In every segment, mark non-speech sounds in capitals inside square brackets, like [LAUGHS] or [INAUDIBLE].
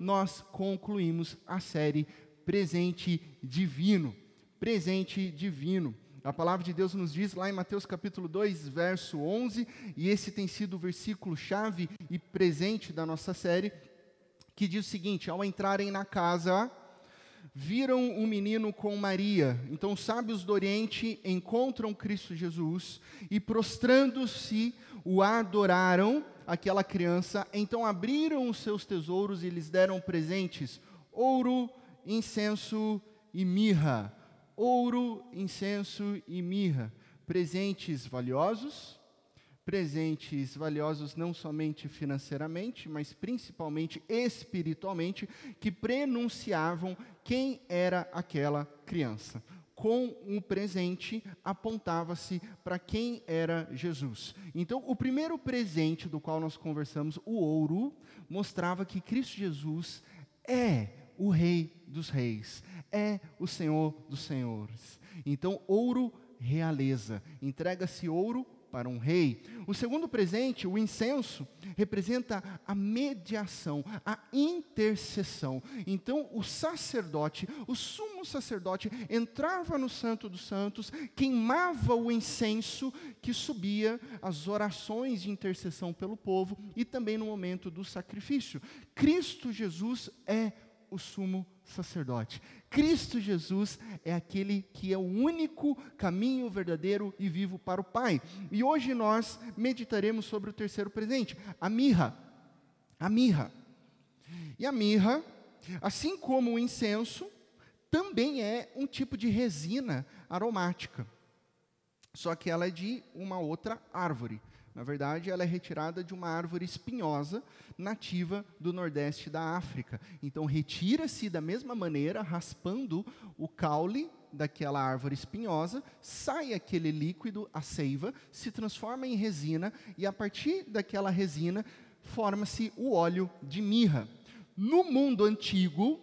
nós concluímos a série Presente Divino. Presente Divino. A palavra de Deus nos diz lá em Mateus capítulo 2, verso 11, e esse tem sido o versículo chave e presente da nossa série, que diz o seguinte: ao entrarem na casa, viram um menino com Maria. Então, os sábios do Oriente encontram Cristo Jesus e, prostrando-se, o adoraram, aquela criança. Então, abriram os seus tesouros e lhes deram presentes: ouro, incenso e mirra ouro, incenso e mirra, presentes valiosos, presentes valiosos não somente financeiramente, mas principalmente espiritualmente, que prenunciavam quem era aquela criança. Com um presente apontava-se para quem era Jesus. Então, o primeiro presente do qual nós conversamos, o ouro, mostrava que Cristo Jesus é o Rei dos Reis, é o Senhor dos Senhores. Então, ouro, realeza. Entrega-se ouro para um rei. O segundo presente, o incenso, representa a mediação, a intercessão. Então, o sacerdote, o sumo sacerdote, entrava no Santo dos Santos, queimava o incenso que subia as orações de intercessão pelo povo e também no momento do sacrifício. Cristo Jesus é o sumo sacerdote. Cristo Jesus é aquele que é o único caminho verdadeiro e vivo para o Pai. E hoje nós meditaremos sobre o terceiro presente, a mirra. A mirra. E a mirra, assim como o incenso, também é um tipo de resina aromática. Só que ela é de uma outra árvore. Na verdade, ela é retirada de uma árvore espinhosa nativa do nordeste da África. Então, retira-se da mesma maneira, raspando o caule daquela árvore espinhosa, sai aquele líquido, a seiva, se transforma em resina e a partir daquela resina forma-se o óleo de mirra. No mundo antigo,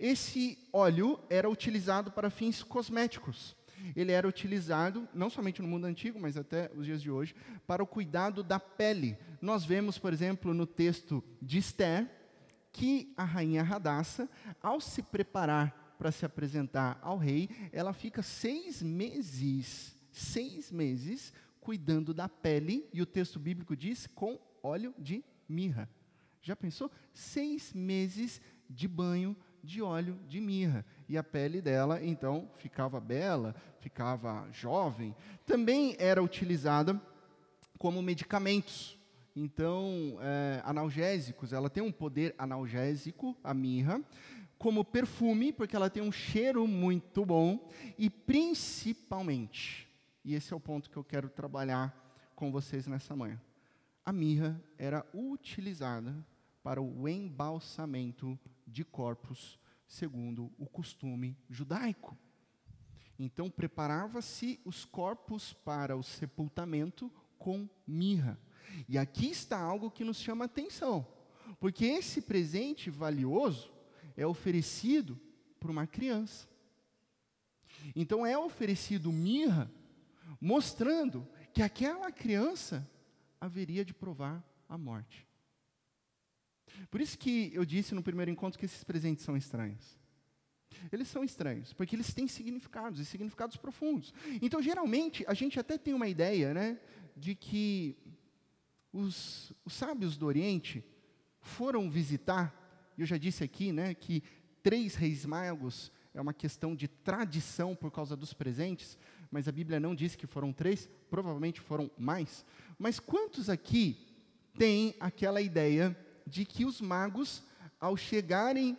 esse óleo era utilizado para fins cosméticos ele era utilizado, não somente no mundo antigo, mas até os dias de hoje, para o cuidado da pele. Nós vemos, por exemplo, no texto de Esther, que a rainha Radassa, ao se preparar para se apresentar ao rei, ela fica seis meses, seis meses, cuidando da pele, e o texto bíblico diz, com óleo de mirra. Já pensou? Seis meses de banho de óleo de mirra. E a pele dela, então, ficava bela, ficava jovem. Também era utilizada como medicamentos. Então, é, analgésicos, ela tem um poder analgésico, a mirra, como perfume, porque ela tem um cheiro muito bom, e principalmente, e esse é o ponto que eu quero trabalhar com vocês nessa manhã, a mirra era utilizada para o embalsamento de corpos, segundo o costume judaico. Então, preparava-se os corpos para o sepultamento com mirra. E aqui está algo que nos chama atenção, porque esse presente valioso é oferecido por uma criança. Então, é oferecido mirra, mostrando que aquela criança haveria de provar a morte. Por isso que eu disse no primeiro encontro que esses presentes são estranhos. Eles são estranhos, porque eles têm significados, e significados profundos. Então, geralmente, a gente até tem uma ideia, né, de que os, os sábios do Oriente foram visitar, eu já disse aqui, né, que três reis magos é uma questão de tradição por causa dos presentes, mas a Bíblia não diz que foram três, provavelmente foram mais. Mas quantos aqui têm aquela ideia de que os magos, ao chegarem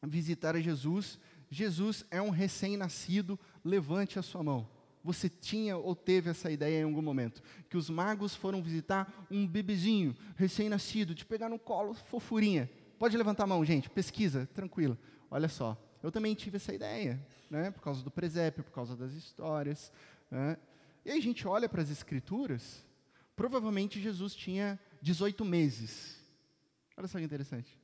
a visitar a Jesus, Jesus é um recém-nascido, levante a sua mão. Você tinha ou teve essa ideia em algum momento? Que os magos foram visitar um bebezinho, recém-nascido, de pegar no colo, fofurinha. Pode levantar a mão, gente, pesquisa, tranquilo. Olha só, eu também tive essa ideia, né, por causa do presépio, por causa das histórias. Né? E aí a gente olha para as escrituras, provavelmente Jesus tinha 18 meses Olha só que interessante.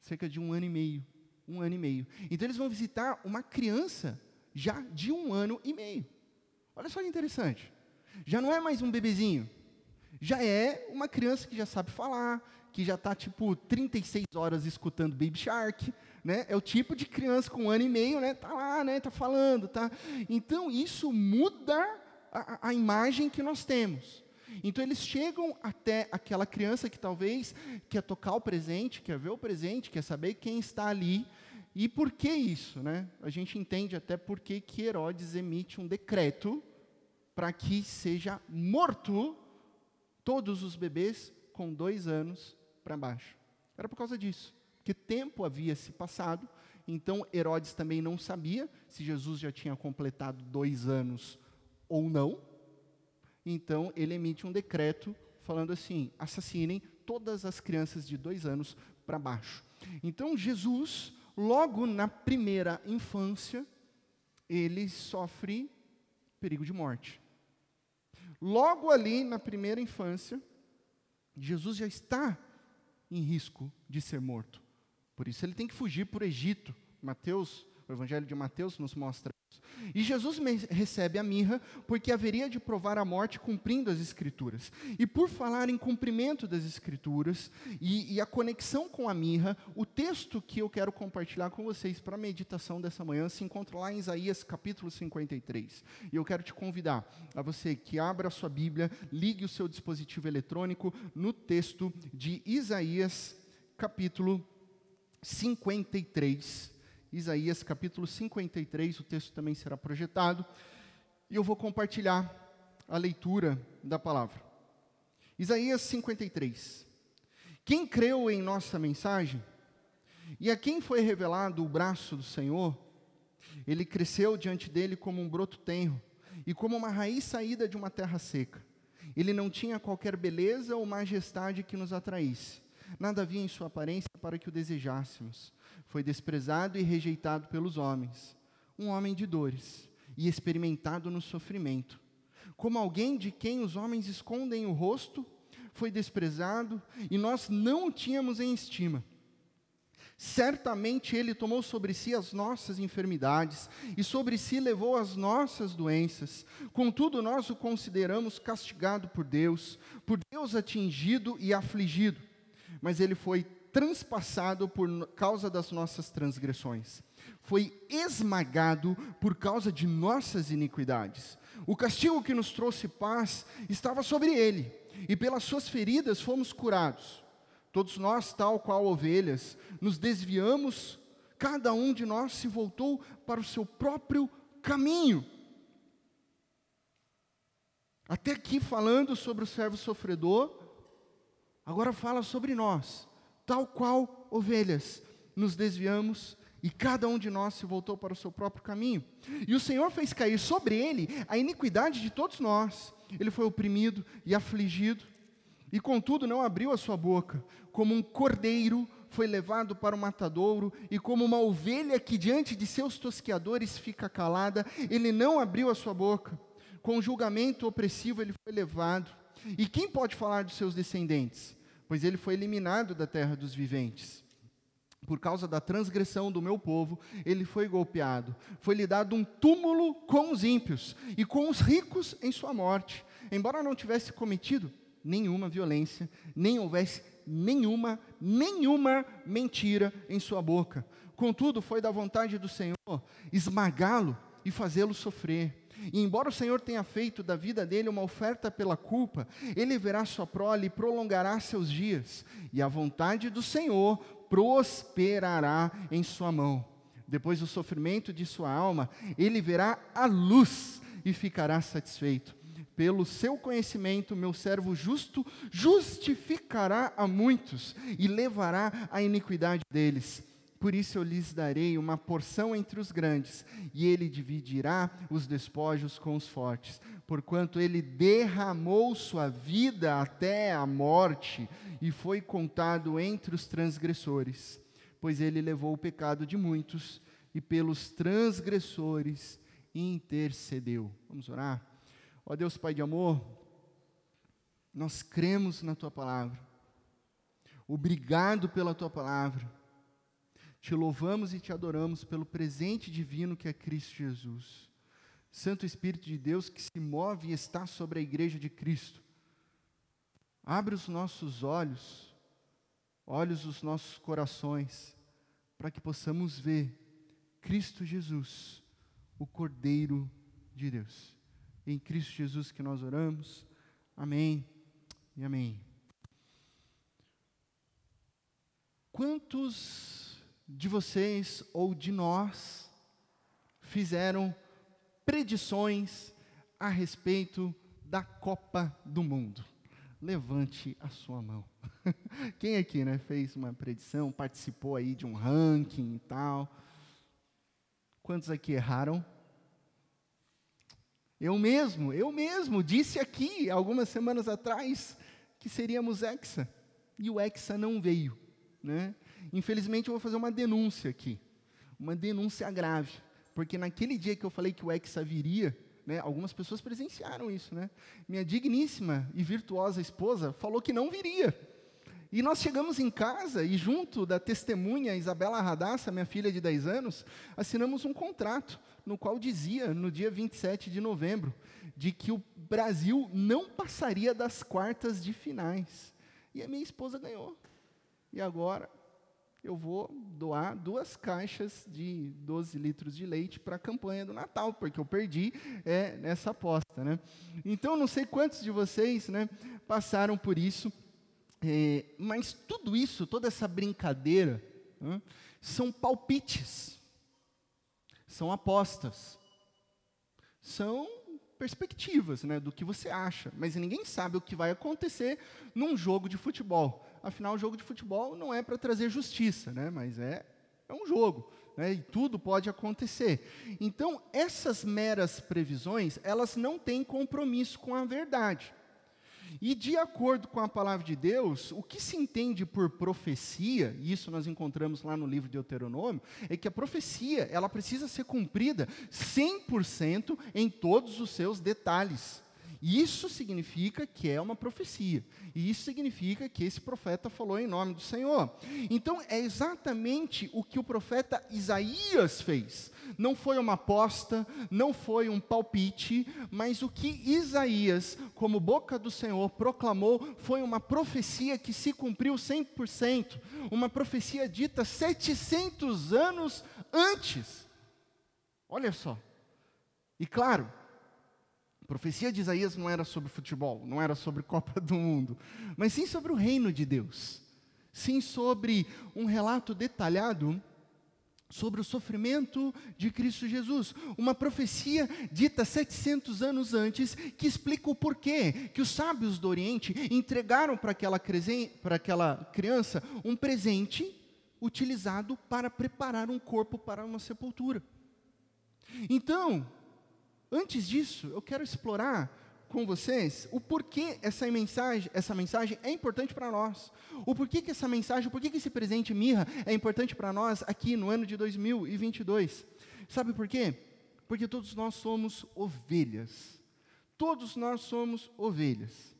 Cerca de um ano e meio. Um ano e meio. Então eles vão visitar uma criança já de um ano e meio. Olha só que interessante. Já não é mais um bebezinho. já é uma criança que já sabe falar, que já está tipo 36 horas escutando Baby Shark, né? É o tipo de criança com um ano e meio, né? Tá lá, né? Tá falando, tá? Então isso muda a, a imagem que nós temos. Então eles chegam até aquela criança que talvez quer tocar o presente, quer ver o presente, quer saber quem está ali. E por que isso, né? A gente entende até por que Herodes emite um decreto para que seja morto todos os bebês com dois anos para baixo. Era por causa disso, que tempo havia se passado, então Herodes também não sabia se Jesus já tinha completado dois anos ou não. Então ele emite um decreto falando assim: assassinem todas as crianças de dois anos para baixo. Então Jesus, logo na primeira infância, ele sofre perigo de morte. Logo ali na primeira infância, Jesus já está em risco de ser morto. Por isso ele tem que fugir para o Egito. Mateus, o Evangelho de Mateus nos mostra. E Jesus recebe a mirra porque haveria de provar a morte cumprindo as Escrituras. E por falar em cumprimento das Escrituras e, e a conexão com a mirra, o texto que eu quero compartilhar com vocês para a meditação dessa manhã se encontra lá em Isaías capítulo 53. E eu quero te convidar a você que abra a sua Bíblia, ligue o seu dispositivo eletrônico no texto de Isaías capítulo 53. Isaías capítulo 53, o texto também será projetado. E eu vou compartilhar a leitura da palavra. Isaías 53. Quem creu em nossa mensagem? E a quem foi revelado o braço do Senhor? Ele cresceu diante dele como um broto tenro e como uma raiz saída de uma terra seca. Ele não tinha qualquer beleza ou majestade que nos atraísse Nada havia em sua aparência para que o desejássemos. Foi desprezado e rejeitado pelos homens, um homem de dores e experimentado no sofrimento. Como alguém de quem os homens escondem o rosto, foi desprezado e nós não o tínhamos em estima. Certamente Ele tomou sobre si as nossas enfermidades e sobre si levou as nossas doenças. Contudo, nós o consideramos castigado por Deus, por Deus atingido e afligido mas ele foi transpassado por causa das nossas transgressões, foi esmagado por causa de nossas iniquidades. O castigo que nos trouxe paz estava sobre ele, e pelas suas feridas fomos curados. Todos nós, tal qual ovelhas, nos desviamos, cada um de nós se voltou para o seu próprio caminho. Até aqui falando sobre o servo sofredor, Agora fala sobre nós, tal qual ovelhas, nos desviamos e cada um de nós se voltou para o seu próprio caminho. E o Senhor fez cair sobre ele a iniquidade de todos nós. Ele foi oprimido e afligido, e contudo não abriu a sua boca, como um cordeiro foi levado para o matadouro, e como uma ovelha que diante de seus tosqueadores fica calada, ele não abriu a sua boca. Com julgamento opressivo ele foi levado e quem pode falar dos seus descendentes? Pois ele foi eliminado da terra dos viventes. Por causa da transgressão do meu povo, ele foi golpeado. Foi-lhe dado um túmulo com os ímpios e com os ricos em sua morte. Embora não tivesse cometido nenhuma violência, nem houvesse nenhuma, nenhuma mentira em sua boca. Contudo, foi da vontade do Senhor esmagá-lo e fazê-lo sofrer. E embora o Senhor tenha feito da vida dele uma oferta pela culpa, ele verá sua prole e prolongará seus dias, e a vontade do Senhor prosperará em sua mão. Depois do sofrimento de sua alma, ele verá a luz e ficará satisfeito. Pelo seu conhecimento, meu servo justo justificará a muitos e levará a iniquidade deles por isso eu lhes darei uma porção entre os grandes, e ele dividirá os despojos com os fortes, porquanto ele derramou sua vida até a morte e foi contado entre os transgressores, pois ele levou o pecado de muitos e pelos transgressores intercedeu. Vamos orar? Ó Deus Pai de amor, nós cremos na tua palavra. Obrigado pela tua palavra. Te louvamos e te adoramos pelo presente divino que é Cristo Jesus. Santo Espírito de Deus que se move e está sobre a igreja de Cristo. Abre os nossos olhos, olhos dos nossos corações, para que possamos ver Cristo Jesus, o Cordeiro de Deus. Em Cristo Jesus que nós oramos. Amém e amém. Quantos de vocês ou de nós fizeram predições a respeito da Copa do Mundo? Levante a sua mão. [LAUGHS] Quem aqui, né, fez uma predição, participou aí de um ranking e tal? Quantos aqui erraram? Eu mesmo, eu mesmo disse aqui algumas semanas atrás que seríamos Hexa e o Hexa não veio, né? Infelizmente eu vou fazer uma denúncia aqui, uma denúncia grave, porque naquele dia que eu falei que o Hexa viria, né, algumas pessoas presenciaram isso, né? Minha digníssima e virtuosa esposa falou que não viria. E nós chegamos em casa e, junto da testemunha Isabela Radassa, minha filha de 10 anos, assinamos um contrato no qual dizia, no dia 27 de novembro, de que o Brasil não passaria das quartas de finais. E a minha esposa ganhou. E agora eu vou doar duas caixas de 12 litros de leite para a campanha do Natal, porque eu perdi é, nessa aposta. Né? Então, não sei quantos de vocês né, passaram por isso. É, mas tudo isso, toda essa brincadeira, né, são palpites, são apostas, são perspectivas né, do que você acha, mas ninguém sabe o que vai acontecer num jogo de futebol. Afinal, o jogo de futebol não é para trazer justiça, né, mas é, é um jogo. Né, e tudo pode acontecer. Então, essas meras previsões, elas não têm compromisso com a verdade. E de acordo com a palavra de Deus, o que se entende por profecia, e isso nós encontramos lá no livro de Deuteronômio, é que a profecia, ela precisa ser cumprida 100% em todos os seus detalhes. Isso significa que é uma profecia. E isso significa que esse profeta falou em nome do Senhor. Então, é exatamente o que o profeta Isaías fez. Não foi uma aposta, não foi um palpite, mas o que Isaías, como boca do Senhor, proclamou foi uma profecia que se cumpriu 100%. Uma profecia dita 700 anos antes. Olha só. E claro, profecia de Isaías não era sobre futebol, não era sobre Copa do Mundo, mas sim sobre o reino de Deus. Sim sobre um relato detalhado sobre o sofrimento de Cristo Jesus. Uma profecia dita 700 anos antes que explica o porquê que os sábios do Oriente entregaram para aquela, para aquela criança um presente utilizado para preparar um corpo para uma sepultura. Então, Antes disso, eu quero explorar com vocês o porquê essa mensagem, essa mensagem é importante para nós. O porquê que essa mensagem, o porquê que esse presente mirra é importante para nós aqui no ano de 2022. Sabe por quê? Porque todos nós somos ovelhas. Todos nós somos ovelhas.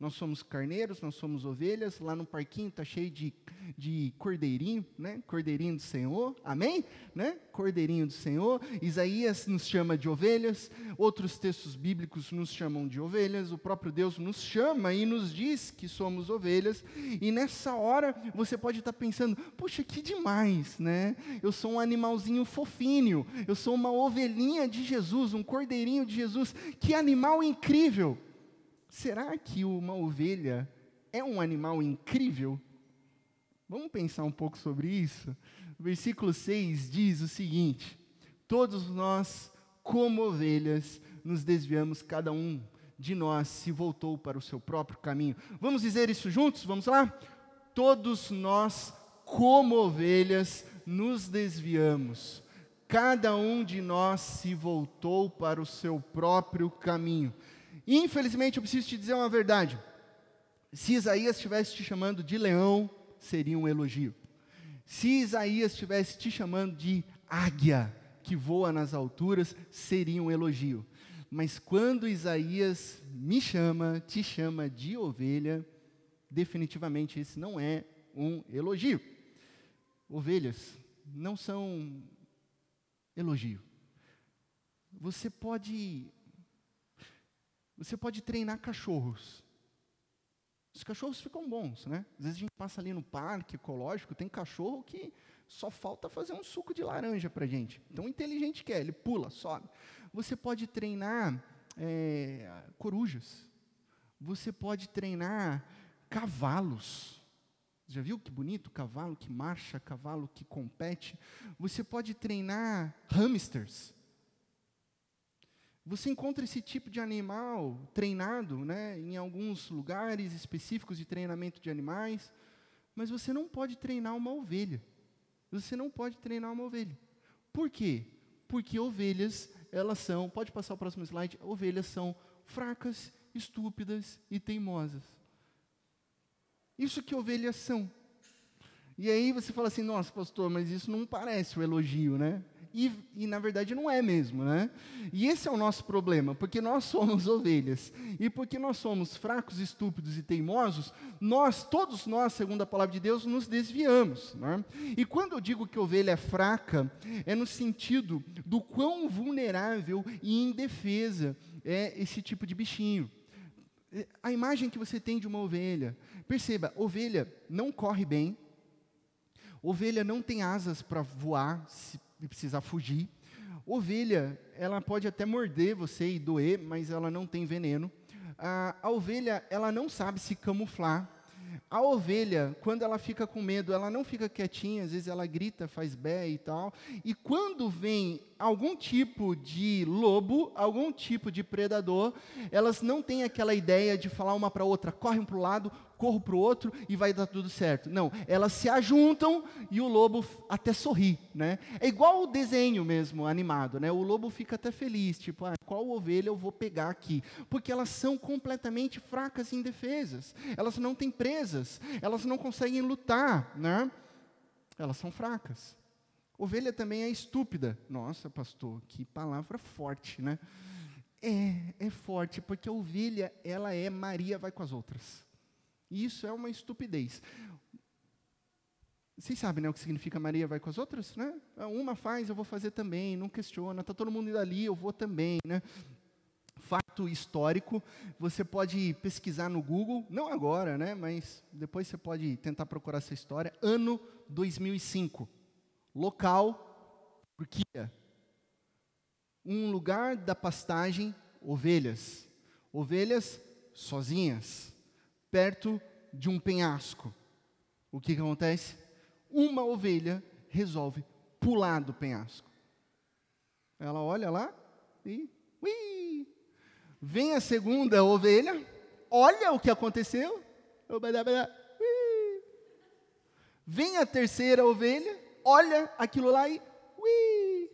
Nós somos carneiros, nós somos ovelhas. Lá no parquinho está cheio de, de cordeirinho, né? Cordeirinho do Senhor, amém? Né? Cordeirinho do Senhor. Isaías nos chama de ovelhas. Outros textos bíblicos nos chamam de ovelhas. O próprio Deus nos chama e nos diz que somos ovelhas. E nessa hora você pode estar tá pensando: puxa, que demais, né? Eu sou um animalzinho fofinho. Eu sou uma ovelhinha de Jesus, um cordeirinho de Jesus. Que animal incrível! Será que uma ovelha é um animal incrível? Vamos pensar um pouco sobre isso? O versículo 6 diz o seguinte: Todos nós, como ovelhas, nos desviamos, cada um de nós se voltou para o seu próprio caminho. Vamos dizer isso juntos? Vamos lá? Todos nós, como ovelhas, nos desviamos. Cada um de nós se voltou para o seu próprio caminho. Infelizmente, eu preciso te dizer uma verdade. Se Isaías estivesse te chamando de leão, seria um elogio. Se Isaías estivesse te chamando de águia, que voa nas alturas, seria um elogio. Mas quando Isaías me chama, te chama de ovelha, definitivamente esse não é um elogio. Ovelhas não são elogio. Você pode você pode treinar cachorros. Os cachorros ficam bons, né? Às vezes a gente passa ali no parque ecológico, tem cachorro que só falta fazer um suco de laranja para gente. Tão inteligente que é, ele pula, sobe. Você pode treinar é, corujas. Você pode treinar cavalos. Já viu que bonito? Cavalo que marcha, cavalo que compete. Você pode treinar hamsters. Você encontra esse tipo de animal treinado né, em alguns lugares específicos de treinamento de animais, mas você não pode treinar uma ovelha. Você não pode treinar uma ovelha. Por quê? Porque ovelhas, elas são, pode passar o próximo slide, ovelhas são fracas, estúpidas e teimosas. Isso que ovelhas são. E aí você fala assim, nossa, pastor, mas isso não parece um elogio, né? E, e, na verdade não é mesmo, né? E esse é o nosso problema, porque nós somos [LAUGHS] ovelhas, e porque nós somos fracos, estúpidos e teimosos, nós, todos nós, segundo a palavra de Deus, nos desviamos, né? E quando eu digo que ovelha é fraca, é no sentido do quão vulnerável e indefesa é esse tipo de bichinho. É, a imagem que você tem de uma ovelha, perceba, ovelha não corre bem, ovelha não tem asas para voar, se e precisar fugir. Ovelha, ela pode até morder você e doer, mas ela não tem veneno. A, a ovelha, ela não sabe se camuflar. A ovelha, quando ela fica com medo, ela não fica quietinha, às vezes ela grita, faz bé e tal. E quando vem algum tipo de lobo, algum tipo de predador, elas não têm aquela ideia de falar uma para outra, corre um para o lado, corro para o outro e vai dar tudo certo. Não, elas se ajuntam e o lobo até sorri, né? É igual o desenho mesmo, animado, né? O lobo fica até feliz, tipo, ah, qual ovelha eu vou pegar aqui? Porque elas são completamente fracas e indefesas. Elas não têm presas, elas não conseguem lutar, né? Elas são fracas. Ovelha também é estúpida. Nossa, pastor, que palavra forte, né? É, é forte, porque a ovelha, ela é Maria vai com as outras. E isso é uma estupidez. Vocês sabem né, o que significa Maria vai com as outras? Né? Uma faz, eu vou fazer também, não questiona, está todo mundo indo ali, eu vou também. Né? Fato histórico, você pode pesquisar no Google, não agora, né, mas depois você pode tentar procurar essa história. Ano 2005, local, Turquia. Um lugar da pastagem, ovelhas. Ovelhas sozinhas perto de um penhasco. O que, que acontece? Uma ovelha resolve pular do penhasco. Ela olha lá e. Ui! Vem a segunda ovelha, olha o que aconteceu. Vem a terceira ovelha, olha aquilo lá e. Ui!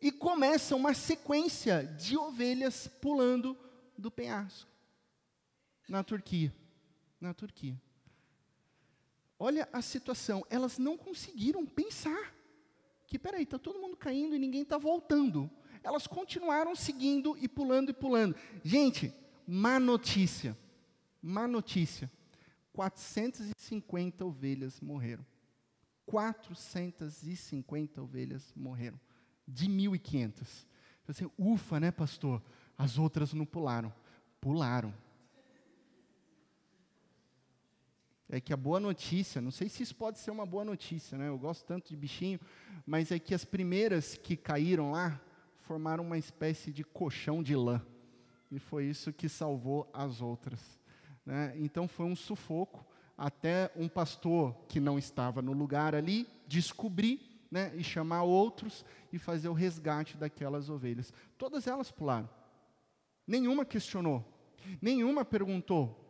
E começa uma sequência de ovelhas pulando do penhasco na Turquia na Turquia. Olha a situação, elas não conseguiram pensar que, peraí, está todo mundo caindo e ninguém está voltando. Elas continuaram seguindo e pulando e pulando. Gente, má notícia, má notícia. 450 ovelhas morreram. 450 ovelhas morreram. De 1.500. Você, ufa, né, pastor? As outras não pularam. Pularam. é que a boa notícia, não sei se isso pode ser uma boa notícia, né? Eu gosto tanto de bichinho, mas é que as primeiras que caíram lá formaram uma espécie de colchão de lã. E foi isso que salvou as outras. Né? Então foi um sufoco até um pastor que não estava no lugar ali descobrir né, e chamar outros e fazer o resgate daquelas ovelhas. Todas elas pularam. Nenhuma questionou, nenhuma perguntou.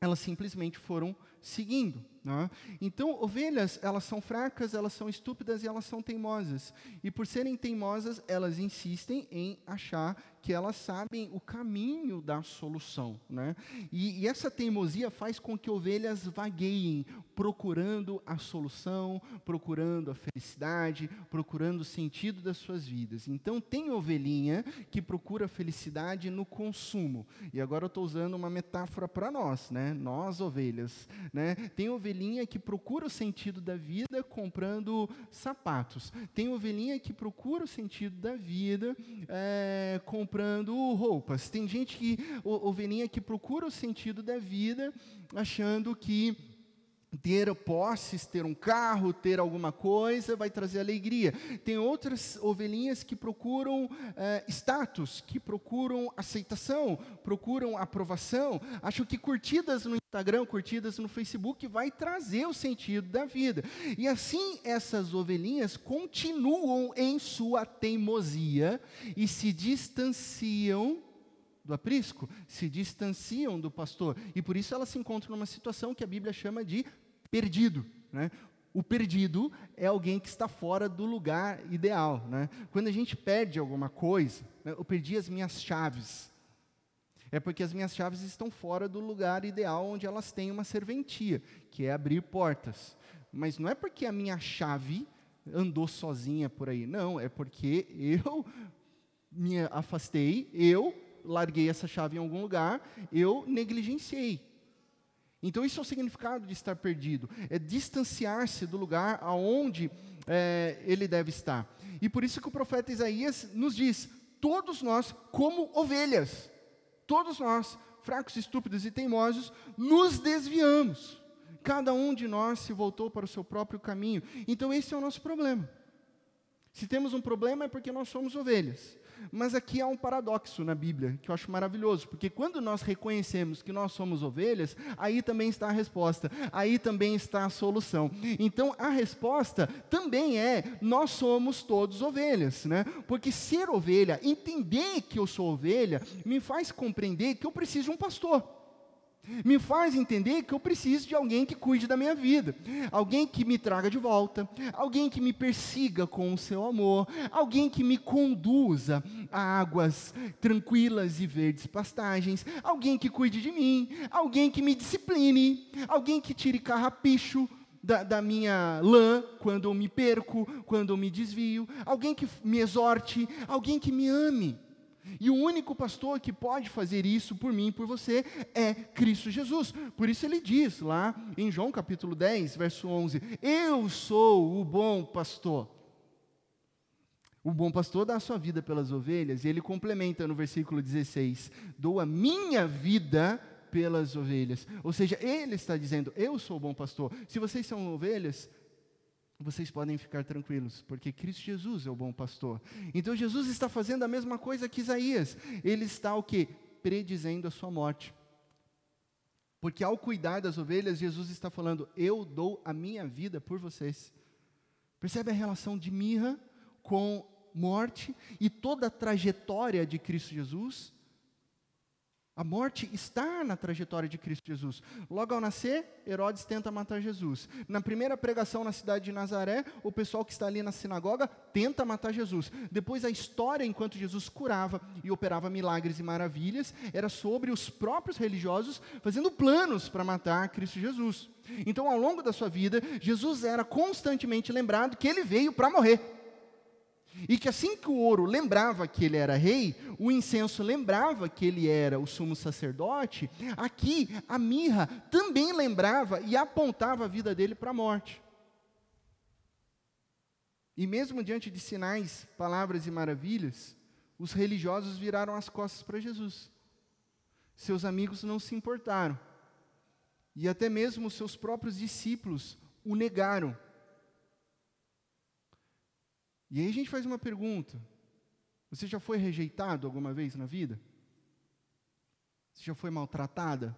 Elas simplesmente foram seguindo. Né? Então, ovelhas, elas são fracas, elas são estúpidas e elas são teimosas. E por serem teimosas, elas insistem em achar que elas sabem o caminho da solução. Né? E, e essa teimosia faz com que ovelhas vagueiem, procurando a solução, procurando a felicidade, procurando o sentido das suas vidas. Então, tem ovelhinha que procura felicidade no consumo. E agora eu estou usando uma metáfora para nós, né? nós ovelhas. Né? Tem ovelhinha que procura o sentido da vida comprando sapatos. Tem ovelhinha que procura o sentido da vida é, comprando comprando roupas, tem gente que, ovelhinha que procura o sentido da vida, achando que ter posses, ter um carro, ter alguma coisa vai trazer alegria. Tem outras ovelhinhas que procuram eh, status, que procuram aceitação, procuram aprovação. Acho que curtidas no Instagram, curtidas no Facebook vai trazer o sentido da vida. E assim essas ovelhinhas continuam em sua teimosia e se distanciam do aprisco, se distanciam do pastor, e por isso elas se encontram numa situação que a Bíblia chama de perdido. Né? O perdido é alguém que está fora do lugar ideal. Né? Quando a gente perde alguma coisa, né, eu perdi as minhas chaves. É porque as minhas chaves estão fora do lugar ideal onde elas têm uma serventia, que é abrir portas. Mas não é porque a minha chave andou sozinha por aí. Não, é porque eu me afastei, eu larguei essa chave em algum lugar, eu negligenciei. Então, isso é o significado de estar perdido, é distanciar-se do lugar aonde é, ele deve estar. E por isso que o profeta Isaías nos diz: todos nós, como ovelhas, todos nós, fracos, estúpidos e teimosos, nos desviamos. Cada um de nós se voltou para o seu próprio caminho. Então, esse é o nosso problema. Se temos um problema é porque nós somos ovelhas. Mas aqui há um paradoxo na Bíblia que eu acho maravilhoso, porque quando nós reconhecemos que nós somos ovelhas, aí também está a resposta, aí também está a solução. Então a resposta também é: nós somos todos ovelhas, né? Porque ser ovelha, entender que eu sou ovelha, me faz compreender que eu preciso de um pastor me faz entender que eu preciso de alguém que cuide da minha vida, alguém que me traga de volta, alguém que me persiga com o seu amor, alguém que me conduza a águas tranquilas e verdes pastagens, alguém que cuide de mim, alguém que me discipline, alguém que tire carrapicho da, da, minha lã quando eu me perco, quando eu me desvio, alguém que me exorte, alguém que me ame. E o único pastor que pode fazer isso por mim e por você é Cristo Jesus. Por isso ele diz lá em João capítulo 10, verso 11: Eu sou o bom pastor. O bom pastor dá a sua vida pelas ovelhas, e ele complementa no versículo 16: Dou a minha vida pelas ovelhas. Ou seja, ele está dizendo: Eu sou o bom pastor. Se vocês são ovelhas, vocês podem ficar tranquilos, porque Cristo Jesus é o bom pastor. Então Jesus está fazendo a mesma coisa que Isaías. Ele está o que? Predizendo a sua morte. Porque ao cuidar das ovelhas, Jesus está falando: Eu dou a minha vida por vocês. Percebe a relação de mirra com morte e toda a trajetória de Cristo Jesus? A morte está na trajetória de Cristo Jesus. Logo ao nascer, Herodes tenta matar Jesus. Na primeira pregação na cidade de Nazaré, o pessoal que está ali na sinagoga tenta matar Jesus. Depois, a história enquanto Jesus curava e operava milagres e maravilhas era sobre os próprios religiosos fazendo planos para matar Cristo Jesus. Então, ao longo da sua vida, Jesus era constantemente lembrado que ele veio para morrer. E que assim que o ouro lembrava que ele era rei, o incenso lembrava que ele era o sumo sacerdote, aqui a mirra também lembrava e apontava a vida dele para a morte. E mesmo diante de sinais, palavras e maravilhas, os religiosos viraram as costas para Jesus. Seus amigos não se importaram. E até mesmo seus próprios discípulos o negaram. E aí a gente faz uma pergunta: você já foi rejeitado alguma vez na vida? Você já foi maltratada?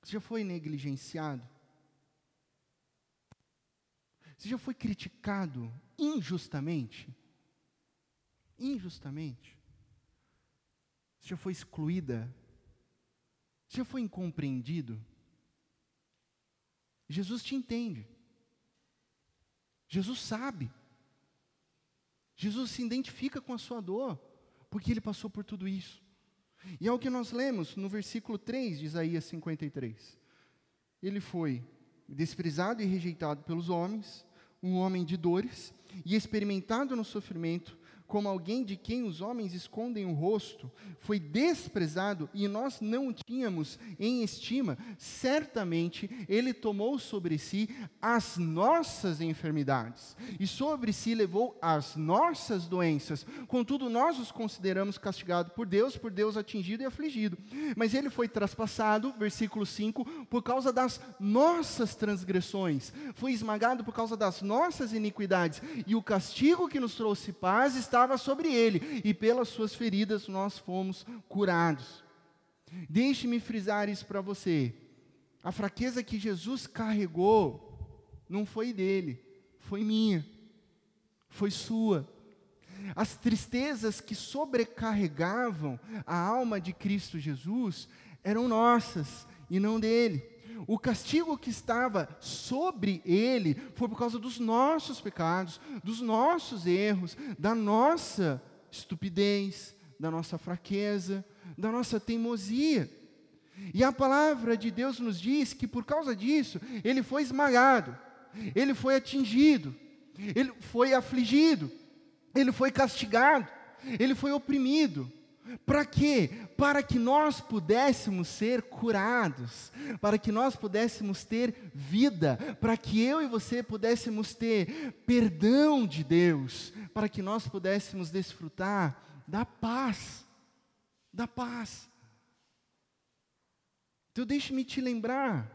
Você já foi negligenciado? Você já foi criticado injustamente? Injustamente? Você já foi excluída? Você já foi incompreendido? Jesus te entende. Jesus sabe. Jesus se identifica com a sua dor, porque ele passou por tudo isso. E é o que nós lemos no versículo 3 de Isaías 53. Ele foi desprezado e rejeitado pelos homens, um homem de dores, e experimentado no sofrimento, como alguém de quem os homens escondem o rosto, foi desprezado e nós não o tínhamos em estima, certamente ele tomou sobre si as nossas enfermidades e sobre si levou as nossas doenças. Contudo, nós os consideramos castigado por Deus, por Deus atingido e afligido. Mas ele foi traspassado, versículo 5, por causa das nossas transgressões, foi esmagado por causa das nossas iniquidades, e o castigo que nos trouxe paz estava sobre ele, e pelas suas feridas nós fomos curados. Deixe-me frisar isso para você. A fraqueza que Jesus carregou não foi dele, foi minha, foi sua. As tristezas que sobrecarregavam a alma de Cristo Jesus eram nossas e não dele. O castigo que estava sobre ele foi por causa dos nossos pecados, dos nossos erros, da nossa estupidez, da nossa fraqueza, da nossa teimosia. E a palavra de Deus nos diz que por causa disso, ele foi esmagado, ele foi atingido, ele foi afligido, ele foi castigado, ele foi oprimido. Para quê? Para que nós pudéssemos ser curados, para que nós pudéssemos ter vida, para que eu e você pudéssemos ter perdão de Deus, para que nós pudéssemos desfrutar da paz, da paz. Então deixe-me te lembrar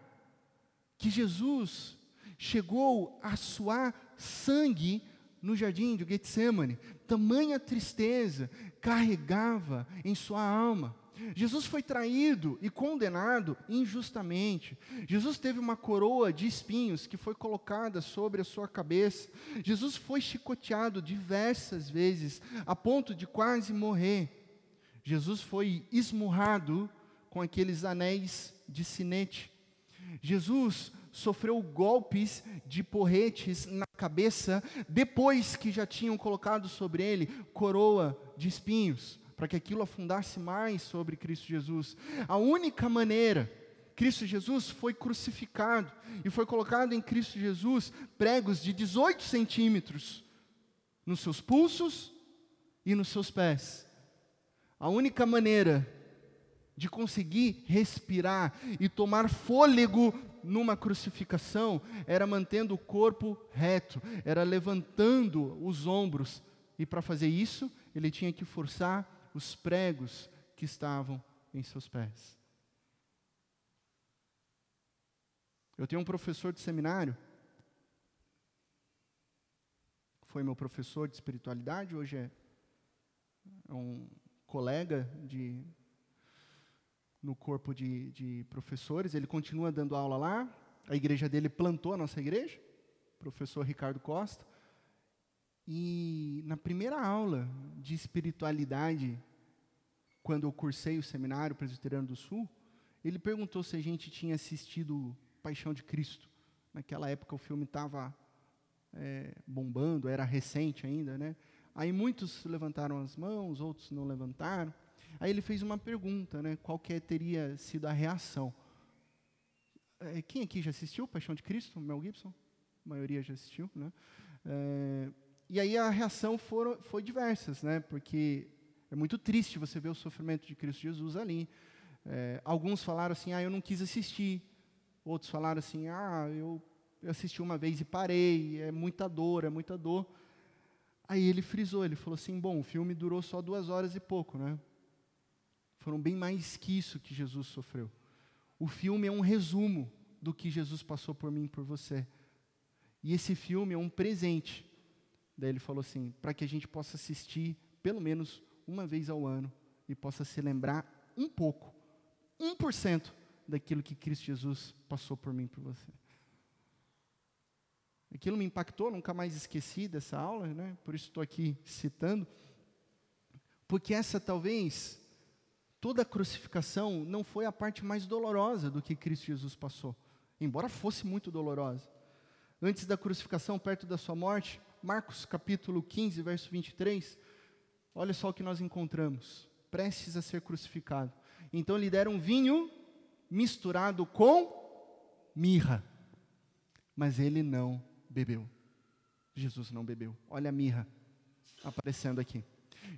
que Jesus chegou a suar sangue no jardim de Getsemane, tamanha tristeza carregava em sua alma. Jesus foi traído e condenado injustamente. Jesus teve uma coroa de espinhos que foi colocada sobre a sua cabeça. Jesus foi chicoteado diversas vezes, a ponto de quase morrer. Jesus foi esmurrado com aqueles anéis de sinete. Jesus sofreu golpes de porretes na cabeça, depois que já tinham colocado sobre ele coroa de espinhos, para que aquilo afundasse mais sobre Cristo Jesus. A única maneira Cristo Jesus foi crucificado e foi colocado em Cristo Jesus pregos de 18 centímetros nos seus pulsos e nos seus pés. A única maneira de conseguir respirar e tomar fôlego numa crucificação era mantendo o corpo reto, era levantando os ombros, e para fazer isso, ele tinha que forçar os pregos que estavam em seus pés. Eu tenho um professor de seminário, foi meu professor de espiritualidade, hoje é, é um colega de no corpo de, de professores, ele continua dando aula lá, a igreja dele plantou a nossa igreja, professor Ricardo Costa, e na primeira aula de espiritualidade, quando eu cursei o seminário presbiteriano do Sul, ele perguntou se a gente tinha assistido Paixão de Cristo. Naquela época o filme estava é, bombando, era recente ainda, né? Aí muitos levantaram as mãos, outros não levantaram. Aí ele fez uma pergunta, né? Qual que teria sido a reação? É, quem aqui já assistiu Paixão de Cristo? Mel Gibson? A maioria já assistiu, né? É, e aí a reação foram, foi diversas, né? Porque é muito triste você ver o sofrimento de Cristo Jesus ali. É, alguns falaram assim, ah, eu não quis assistir. Outros falaram assim, ah, eu, eu assisti uma vez e parei, é muita dor, é muita dor. Aí ele frisou, ele falou assim, bom, o filme durou só duas horas e pouco, né? Foram bem mais que isso que Jesus sofreu. O filme é um resumo do que Jesus passou por mim e por você. E esse filme é um presente. Daí ele falou assim: para que a gente possa assistir pelo menos uma vez ao ano e possa se lembrar um pouco, 1% daquilo que Cristo Jesus passou por mim e por você. Aquilo me impactou, nunca mais esqueci dessa aula, né? por isso estou aqui citando, porque essa talvez toda a crucificação não foi a parte mais dolorosa do que Cristo Jesus passou, embora fosse muito dolorosa. Antes da crucificação, perto da sua morte, Marcos capítulo 15, verso 23, olha só o que nós encontramos, prestes a ser crucificado. Então lhe deram vinho misturado com mirra, mas ele não bebeu. Jesus não bebeu. Olha a mirra. aparecendo aqui.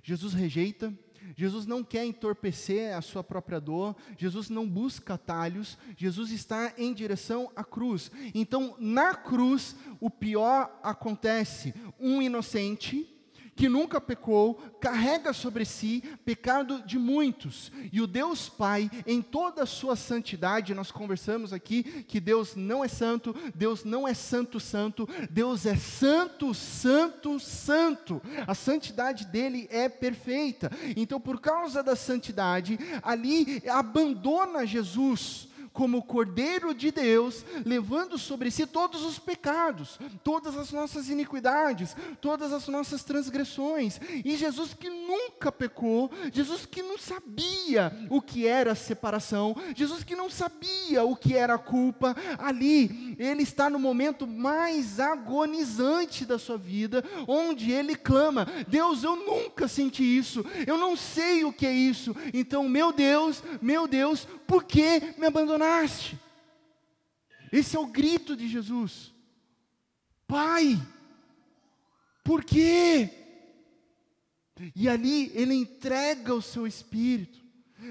Jesus rejeita, Jesus não quer entorpecer a sua própria dor, Jesus não busca atalhos, Jesus está em direção à cruz. Então, na cruz, o pior acontece: um inocente que nunca pecou, carrega sobre si pecado de muitos. E o Deus Pai, em toda a sua santidade, nós conversamos aqui que Deus não é santo, Deus não é santo, santo, Deus é santo, santo, santo. A santidade dele é perfeita. Então, por causa da santidade, ali abandona Jesus como Cordeiro de Deus, levando sobre si todos os pecados, todas as nossas iniquidades, todas as nossas transgressões. E Jesus que nunca pecou, Jesus que não sabia o que era separação, Jesus que não sabia o que era culpa, ali ele está no momento mais agonizante da sua vida, onde ele clama: Deus, eu nunca senti isso, eu não sei o que é isso, então, meu Deus, meu Deus, por que me abandonaste? Esse é o grito de Jesus. Pai, por quê? E ali ele entrega o seu espírito,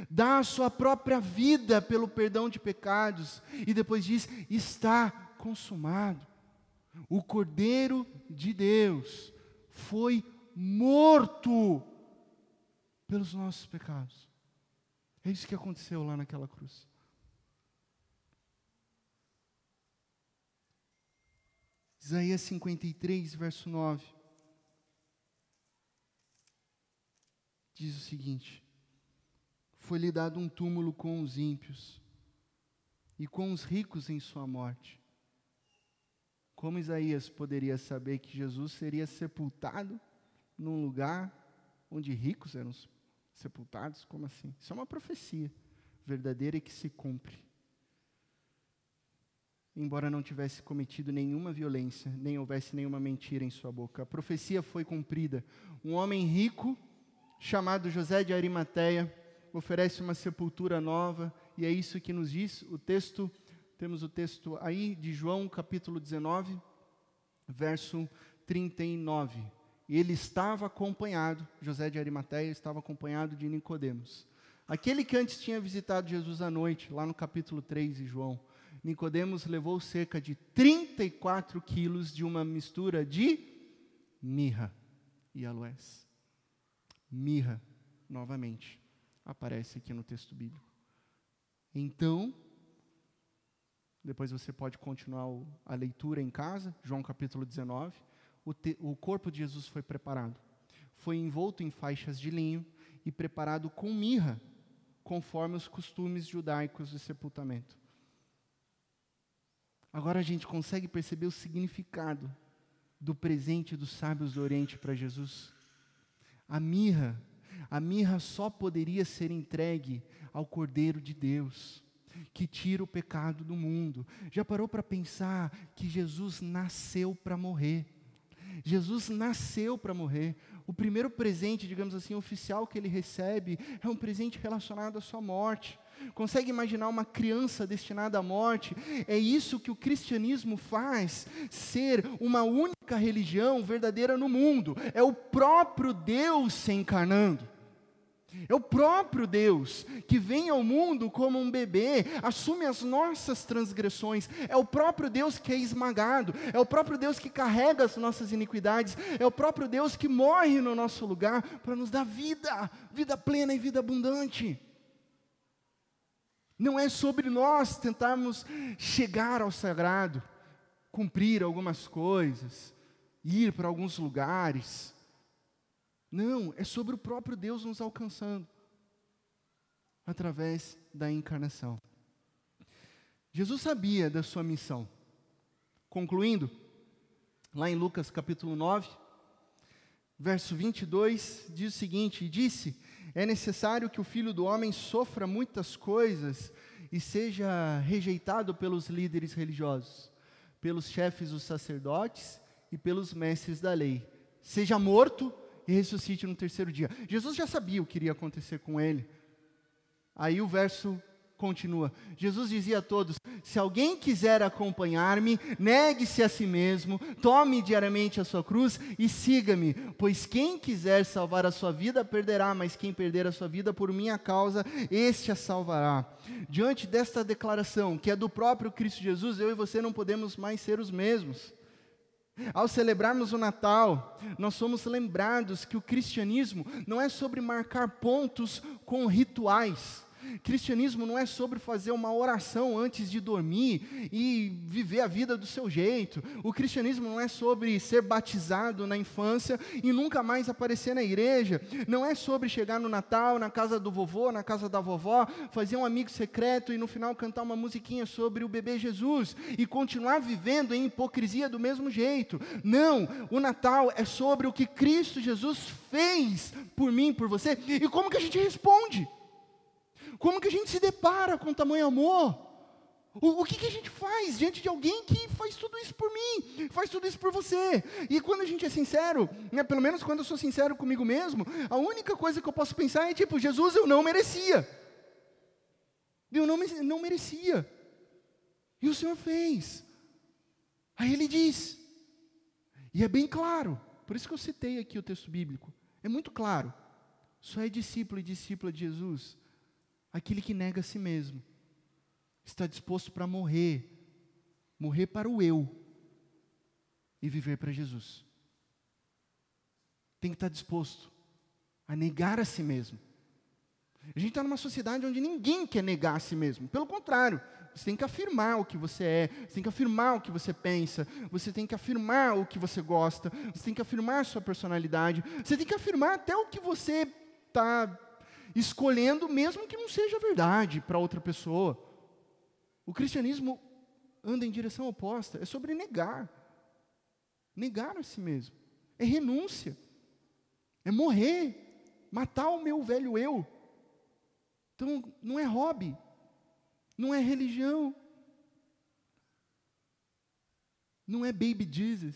dá a sua própria vida pelo perdão de pecados, e depois diz: está consumado. O Cordeiro de Deus foi morto pelos nossos pecados. É isso que aconteceu lá naquela cruz. Isaías 53, verso 9. Diz o seguinte: Foi-lhe dado um túmulo com os ímpios e com os ricos em sua morte. Como Isaías poderia saber que Jesus seria sepultado num lugar onde ricos eram sepultados? Como assim? Isso é uma profecia verdadeira e que se cumpre embora não tivesse cometido nenhuma violência, nem houvesse nenhuma mentira em sua boca. A profecia foi cumprida. Um homem rico, chamado José de Arimateia, oferece uma sepultura nova, e é isso que nos diz o texto, temos o texto aí de João, capítulo 19, verso 39. Ele estava acompanhado, José de Arimateia estava acompanhado de Nicodemos. Aquele que antes tinha visitado Jesus à noite, lá no capítulo 3 de João. Nicodemos levou cerca de 34 quilos de uma mistura de mirra e aloés. Mirra, novamente, aparece aqui no texto bíblico. Então, depois você pode continuar a leitura em casa, João capítulo 19. O, te, o corpo de Jesus foi preparado. Foi envolto em faixas de linho e preparado com mirra, conforme os costumes judaicos de sepultamento. Agora a gente consegue perceber o significado do presente dos sábios do Oriente para Jesus. A mirra, a mirra só poderia ser entregue ao Cordeiro de Deus, que tira o pecado do mundo. Já parou para pensar que Jesus nasceu para morrer? Jesus nasceu para morrer. O primeiro presente, digamos assim, oficial que ele recebe é um presente relacionado à sua morte. Consegue imaginar uma criança destinada à morte? É isso que o cristianismo faz, ser uma única religião verdadeira no mundo. É o próprio Deus se encarnando. É o próprio Deus que vem ao mundo como um bebê, assume as nossas transgressões. É o próprio Deus que é esmagado. É o próprio Deus que carrega as nossas iniquidades. É o próprio Deus que morre no nosso lugar para nos dar vida, vida plena e vida abundante. Não é sobre nós tentarmos chegar ao sagrado, cumprir algumas coisas, ir para alguns lugares. Não, é sobre o próprio Deus nos alcançando através da encarnação. Jesus sabia da sua missão. Concluindo, lá em Lucas capítulo 9, verso 22, diz o seguinte: Disse é necessário que o filho do homem sofra muitas coisas e seja rejeitado pelos líderes religiosos, pelos chefes dos sacerdotes e pelos mestres da lei. Seja morto e ressuscite no terceiro dia. Jesus já sabia o que iria acontecer com ele. Aí o verso continua. Jesus dizia a todos: se alguém quiser acompanhar-me, negue-se a si mesmo, tome diariamente a sua cruz e siga-me, pois quem quiser salvar a sua vida perderá, mas quem perder a sua vida por minha causa, este a salvará. Diante desta declaração, que é do próprio Cristo Jesus, eu e você não podemos mais ser os mesmos. Ao celebrarmos o Natal, nós somos lembrados que o cristianismo não é sobre marcar pontos com rituais. Cristianismo não é sobre fazer uma oração antes de dormir e viver a vida do seu jeito. O cristianismo não é sobre ser batizado na infância e nunca mais aparecer na igreja. Não é sobre chegar no Natal, na casa do vovô, na casa da vovó, fazer um amigo secreto e no final cantar uma musiquinha sobre o bebê Jesus e continuar vivendo em hipocrisia do mesmo jeito. Não, o Natal é sobre o que Cristo Jesus fez por mim, por você e como que a gente responde. Como que a gente se depara com tamanho amor? O, o que, que, a gente faz diante de alguém que faz tudo isso por mim, faz tudo isso por você? E quando a gente é sincero, né, pelo menos quando eu sou sincero comigo mesmo, a única coisa que eu posso pensar é tipo, Jesus, eu não merecia. Eu não, não merecia. E o Senhor fez. Aí ele diz, e é bem claro, por isso que eu citei aqui o texto bíblico, é muito claro, só é discípulo e discípula de Jesus aquele que nega a si mesmo, está disposto para morrer, morrer para o eu e viver para Jesus. Tem que estar disposto a negar a si mesmo. A gente está numa sociedade onde ninguém quer negar a si mesmo, pelo contrário, você tem que afirmar o que você é, você tem que afirmar o que você pensa, você tem que afirmar o que você gosta, você tem que afirmar a sua personalidade, você tem que afirmar até o que você está escolhendo, mesmo que não seja verdade para outra pessoa. O cristianismo anda em direção oposta, é sobre negar. Negar a si mesmo. É renúncia. É morrer. Matar o meu velho eu. Então, não é hobby. Não é religião. Não é baby Jesus.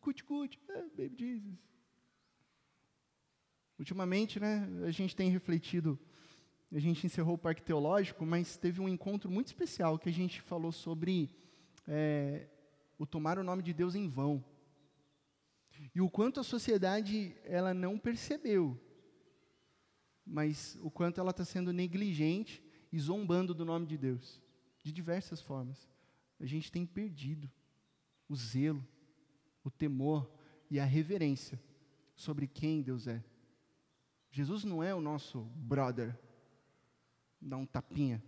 Cut-cut, é baby Jesus. Ultimamente, né, a gente tem refletido, a gente encerrou o Parque Teológico, mas teve um encontro muito especial que a gente falou sobre é, o tomar o nome de Deus em vão. E o quanto a sociedade ela não percebeu, mas o quanto ela está sendo negligente e zombando do nome de Deus, de diversas formas. A gente tem perdido o zelo, o temor e a reverência sobre quem Deus é. Jesus não é o nosso brother. Dá um tapinha,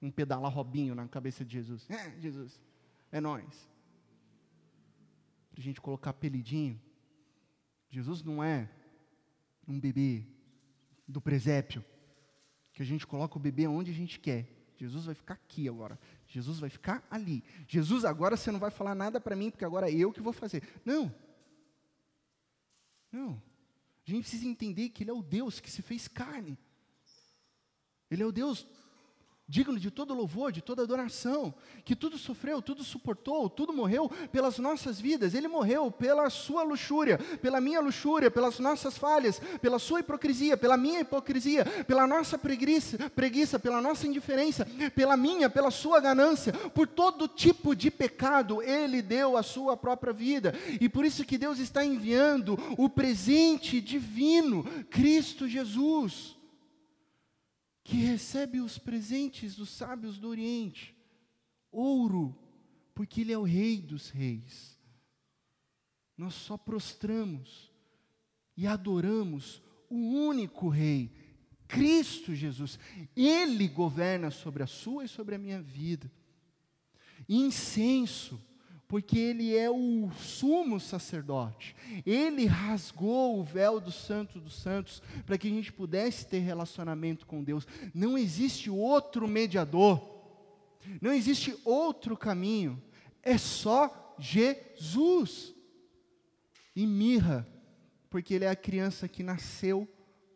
um pedala robinho na cabeça de Jesus. É, Jesus, é nós. Para a gente colocar apelidinho. Jesus não é um bebê do presépio, que a gente coloca o bebê onde a gente quer. Jesus vai ficar aqui agora. Jesus vai ficar ali. Jesus, agora você não vai falar nada para mim, porque agora é eu que vou fazer. Não. Não. A gente precisa entender que Ele é o Deus que se fez carne. Ele é o Deus digno de todo louvor, de toda adoração, que tudo sofreu, tudo suportou, tudo morreu pelas nossas vidas. Ele morreu pela sua luxúria, pela minha luxúria, pelas nossas falhas, pela sua hipocrisia, pela minha hipocrisia, pela nossa preguiça, preguiça, pela nossa indiferença, pela minha, pela sua ganância, por todo tipo de pecado, ele deu a sua própria vida. E por isso que Deus está enviando o presente divino, Cristo Jesus que recebe os presentes dos sábios do Oriente, ouro, porque Ele é o Rei dos Reis. Nós só prostramos e adoramos o único Rei, Cristo Jesus. Ele governa sobre a sua e sobre a minha vida. Incenso, porque ele é o sumo sacerdote. Ele rasgou o véu do Santo dos Santos para que a gente pudesse ter relacionamento com Deus. Não existe outro mediador. Não existe outro caminho. É só Jesus. E mirra, porque ele é a criança que nasceu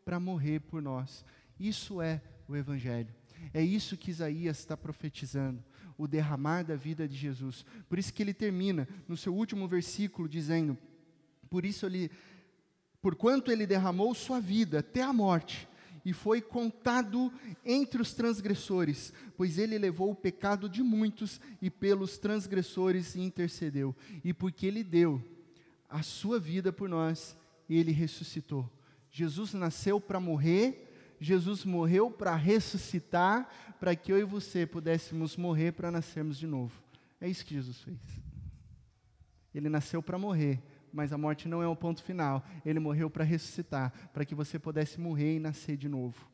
para morrer por nós. Isso é o evangelho. É isso que Isaías está profetizando o derramar da vida de Jesus. Por isso que ele termina no seu último versículo dizendo: Por isso ele, porquanto ele derramou sua vida até a morte e foi contado entre os transgressores, pois ele levou o pecado de muitos e pelos transgressores intercedeu. E porque ele deu a sua vida por nós, ele ressuscitou. Jesus nasceu para morrer, Jesus morreu para ressuscitar, para que eu e você pudéssemos morrer para nascermos de novo. É isso que Jesus fez. Ele nasceu para morrer, mas a morte não é o ponto final. Ele morreu para ressuscitar, para que você pudesse morrer e nascer de novo.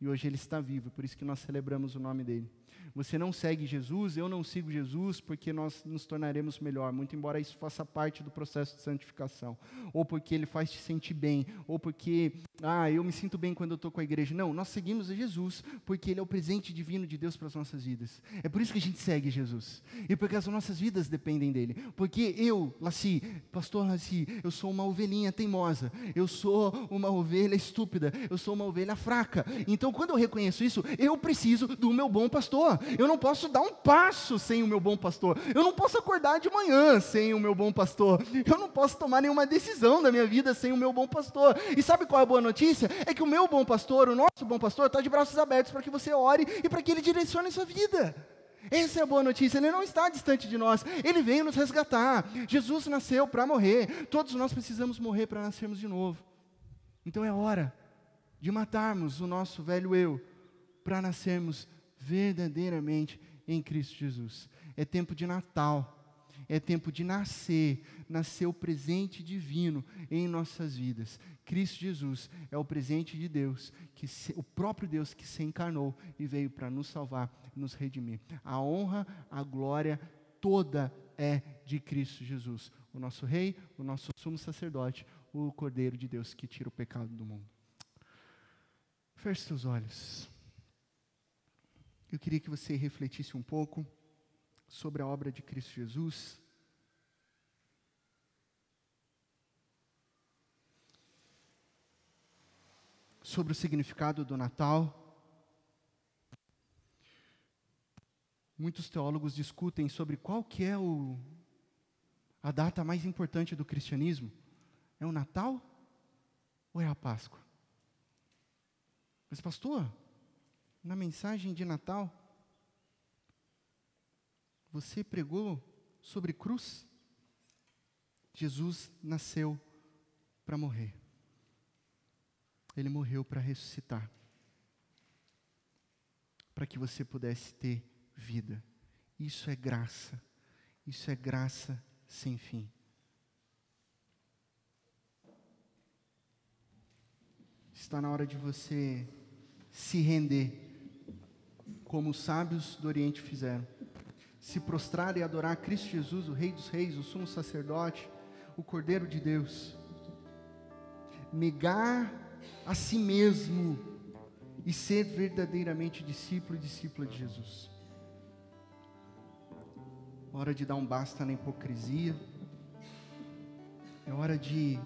E hoje ele está vivo, por isso que nós celebramos o nome dele. Você não segue Jesus, eu não sigo Jesus, porque nós nos tornaremos melhor, muito embora isso faça parte do processo de santificação. Ou porque ele faz te sentir bem, ou porque, ah, eu me sinto bem quando eu estou com a igreja. Não, nós seguimos a Jesus, porque ele é o presente divino de Deus para as nossas vidas. É por isso que a gente segue Jesus. E porque as nossas vidas dependem dele. Porque eu, Laci, pastor Laci, eu sou uma ovelhinha teimosa, eu sou uma ovelha estúpida, eu sou uma ovelha fraca. Então, quando eu reconheço isso, eu preciso do meu bom pastor. Eu não posso dar um passo sem o meu bom pastor. Eu não posso acordar de manhã sem o meu bom pastor. Eu não posso tomar nenhuma decisão da minha vida sem o meu bom pastor. E sabe qual é a boa notícia? É que o meu bom pastor, o nosso bom pastor, está de braços abertos para que você ore e para que ele direcione a sua vida. Essa é a boa notícia, ele não está distante de nós, ele veio nos resgatar. Jesus nasceu para morrer, todos nós precisamos morrer para nascermos de novo. Então é hora de matarmos o nosso velho eu para nascermos verdadeiramente em Cristo Jesus. É tempo de Natal. É tempo de nascer, nascer o presente divino em nossas vidas. Cristo Jesus é o presente de Deus, que se, o próprio Deus que se encarnou e veio para nos salvar, nos redimir. A honra, a glória toda é de Cristo Jesus, o nosso Rei, o nosso sumo sacerdote, o Cordeiro de Deus que tira o pecado do mundo. Feche seus olhos. Eu queria que você refletisse um pouco sobre a obra de Cristo Jesus. Sobre o significado do Natal. Muitos teólogos discutem sobre qual que é o, a data mais importante do cristianismo. É o Natal ou é a Páscoa? Mas pastor, na mensagem de Natal, você pregou sobre cruz? Jesus nasceu para morrer. Ele morreu para ressuscitar. Para que você pudesse ter vida. Isso é graça. Isso é graça sem fim. Está na hora de você se render como os sábios do Oriente fizeram. Se prostrar e adorar Cristo Jesus, o Rei dos Reis, o sumo sacerdote, o Cordeiro de Deus. Negar a si mesmo e ser verdadeiramente discípulo e discípula de Jesus. Hora de dar um basta na hipocrisia. É hora de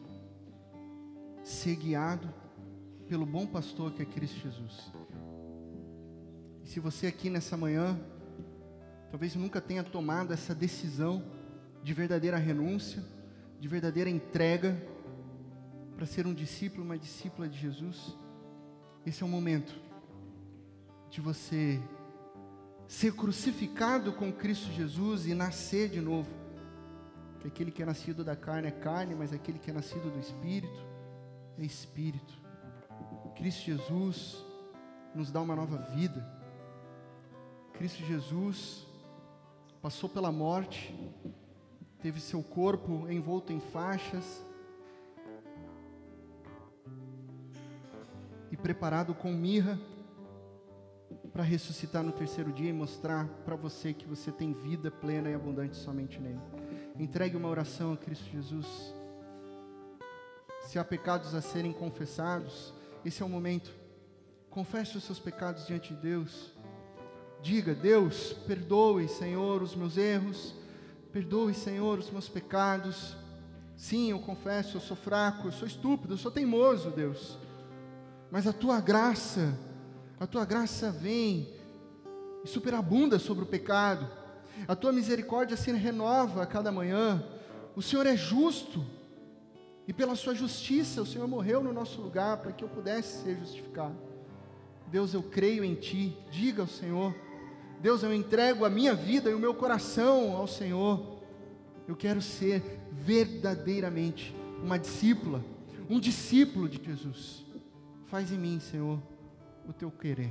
ser guiado pelo bom pastor que é Cristo Jesus. Se você aqui nessa manhã, talvez nunca tenha tomado essa decisão de verdadeira renúncia, de verdadeira entrega, para ser um discípulo, uma discípula de Jesus, esse é o momento de você ser crucificado com Cristo Jesus e nascer de novo. Que aquele que é nascido da carne é carne, mas aquele que é nascido do Espírito é Espírito. Cristo Jesus nos dá uma nova vida. Cristo Jesus passou pela morte, teve seu corpo envolto em faixas e preparado com mirra para ressuscitar no terceiro dia e mostrar para você que você tem vida plena e abundante somente nele. Entregue uma oração a Cristo Jesus. Se há pecados a serem confessados, esse é o momento. Confesse os seus pecados diante de Deus. Diga, Deus, perdoe, Senhor, os meus erros, perdoe, Senhor, os meus pecados. Sim, eu confesso, eu sou fraco, eu sou estúpido, eu sou teimoso, Deus. Mas a tua graça, a tua graça vem e superabunda sobre o pecado. A tua misericórdia se renova a cada manhã. O Senhor é justo. e pela Sua justiça o Senhor morreu no nosso lugar para que eu pudesse ser justificado. Deus, eu creio em Ti, diga ao Senhor. Deus, eu entrego a minha vida e o meu coração ao Senhor. Eu quero ser verdadeiramente uma discípula, um discípulo de Jesus. Faz em mim, Senhor, o teu querer.